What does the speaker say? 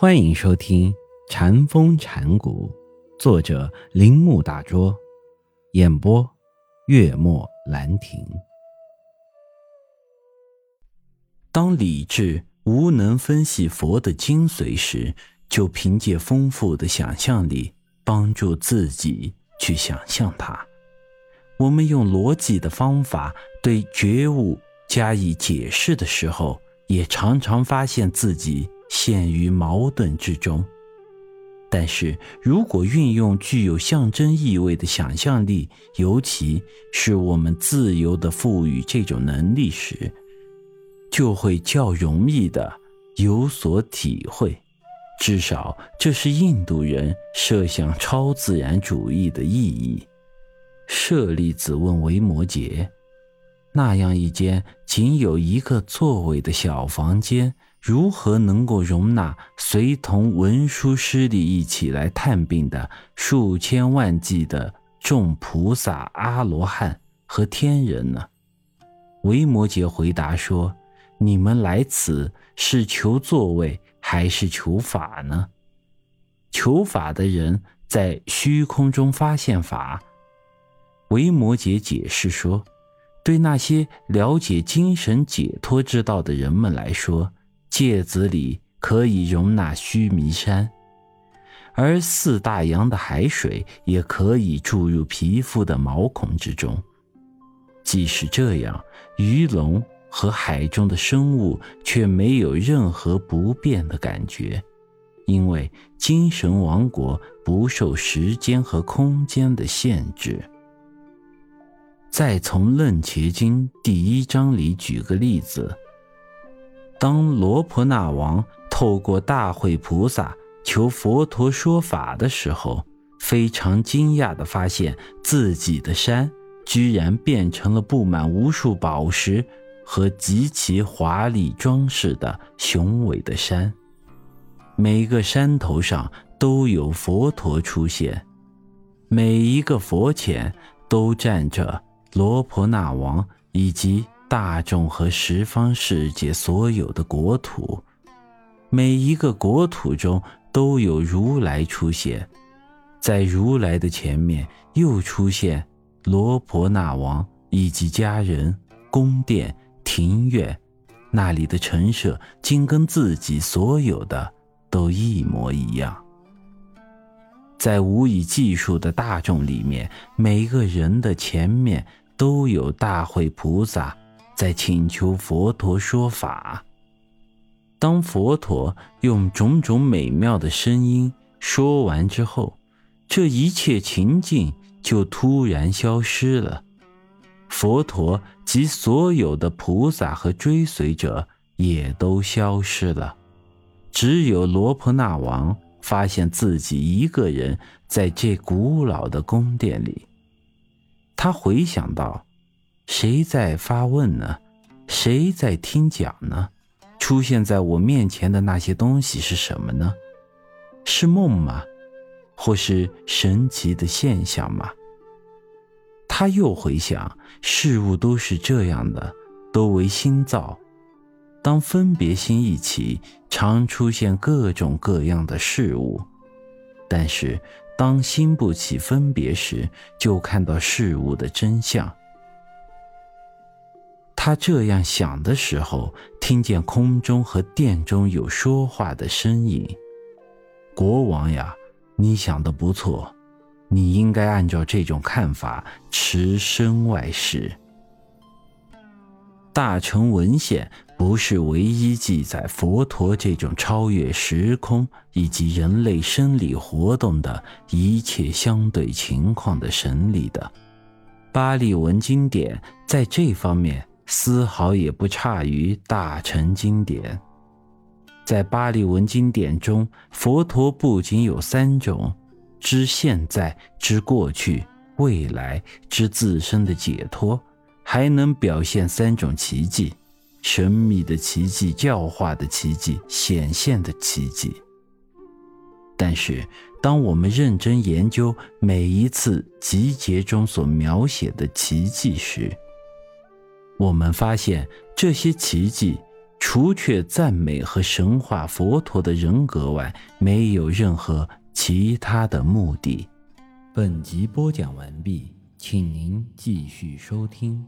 欢迎收听《禅风禅谷，作者铃木大拙，演播月末兰亭。当理智无能分析佛的精髓时，就凭借丰富的想象力帮助自己去想象它。我们用逻辑的方法对觉悟加以解释的时候，也常常发现自己。陷于矛盾之中，但是如果运用具有象征意味的想象力，尤其是我们自由的赋予这种能力时，就会较容易的有所体会。至少这是印度人设想超自然主义的意义。舍利子问维摩诘：“那样一间仅有一个座位的小房间。”如何能够容纳随同文殊师利一起来探病的数千万计的众菩萨、阿罗汉和天人呢？维摩诘回答说：“你们来此是求座位还是求法呢？求法的人在虚空中发现法。”维摩诘解释说：“对那些了解精神解脱之道的人们来说。”芥子里可以容纳须弥山，而四大洋的海水也可以注入皮肤的毛孔之中。即使这样，鱼龙和海中的生物却没有任何不便的感觉，因为精神王国不受时间和空间的限制。再从《楞伽经》第一章里举个例子。当罗婆那王透过大会菩萨求佛陀说法的时候，非常惊讶地发现自己的山居然变成了布满无数宝石和极其华丽装饰的雄伟的山。每个山头上都有佛陀出现，每一个佛前都站着罗婆那王以及。大众和十方世界所有的国土，每一个国土中都有如来出现，在如来的前面又出现罗婆那王以及家人、宫殿、庭院，那里的陈设竟跟自己所有的都一模一样。在无以计数的大众里面，每个人的前面都有大会菩萨。在请求佛陀说法。当佛陀用种种美妙的声音说完之后，这一切情境就突然消失了。佛陀及所有的菩萨和追随者也都消失了，只有罗婆那王发现自己一个人在这古老的宫殿里。他回想到。谁在发问呢？谁在听讲呢？出现在我面前的那些东西是什么呢？是梦吗？或是神奇的现象吗？他又回想，事物都是这样的，都为心造。当分别心一起，常出现各种各样的事物；但是当心不起分别时，就看到事物的真相。他这样想的时候，听见空中和殿中有说话的声音。国王呀，你想的不错，你应该按照这种看法持身外事。大乘文献不是唯一记载佛陀这种超越时空以及人类生理活动的一切相对情况的神理的。巴利文经典在这方面。丝毫也不差于大乘经典。在巴利文经典中，佛陀不仅有三种知现在、知过去、未来之自身的解脱，还能表现三种奇迹：神秘的奇迹、教化的奇迹、显现的奇迹。但是，当我们认真研究每一次集结中所描写的奇迹时，我们发现这些奇迹除却赞美和神话佛陀的人格外，没有任何其他的目的。本集播讲完毕，请您继续收听。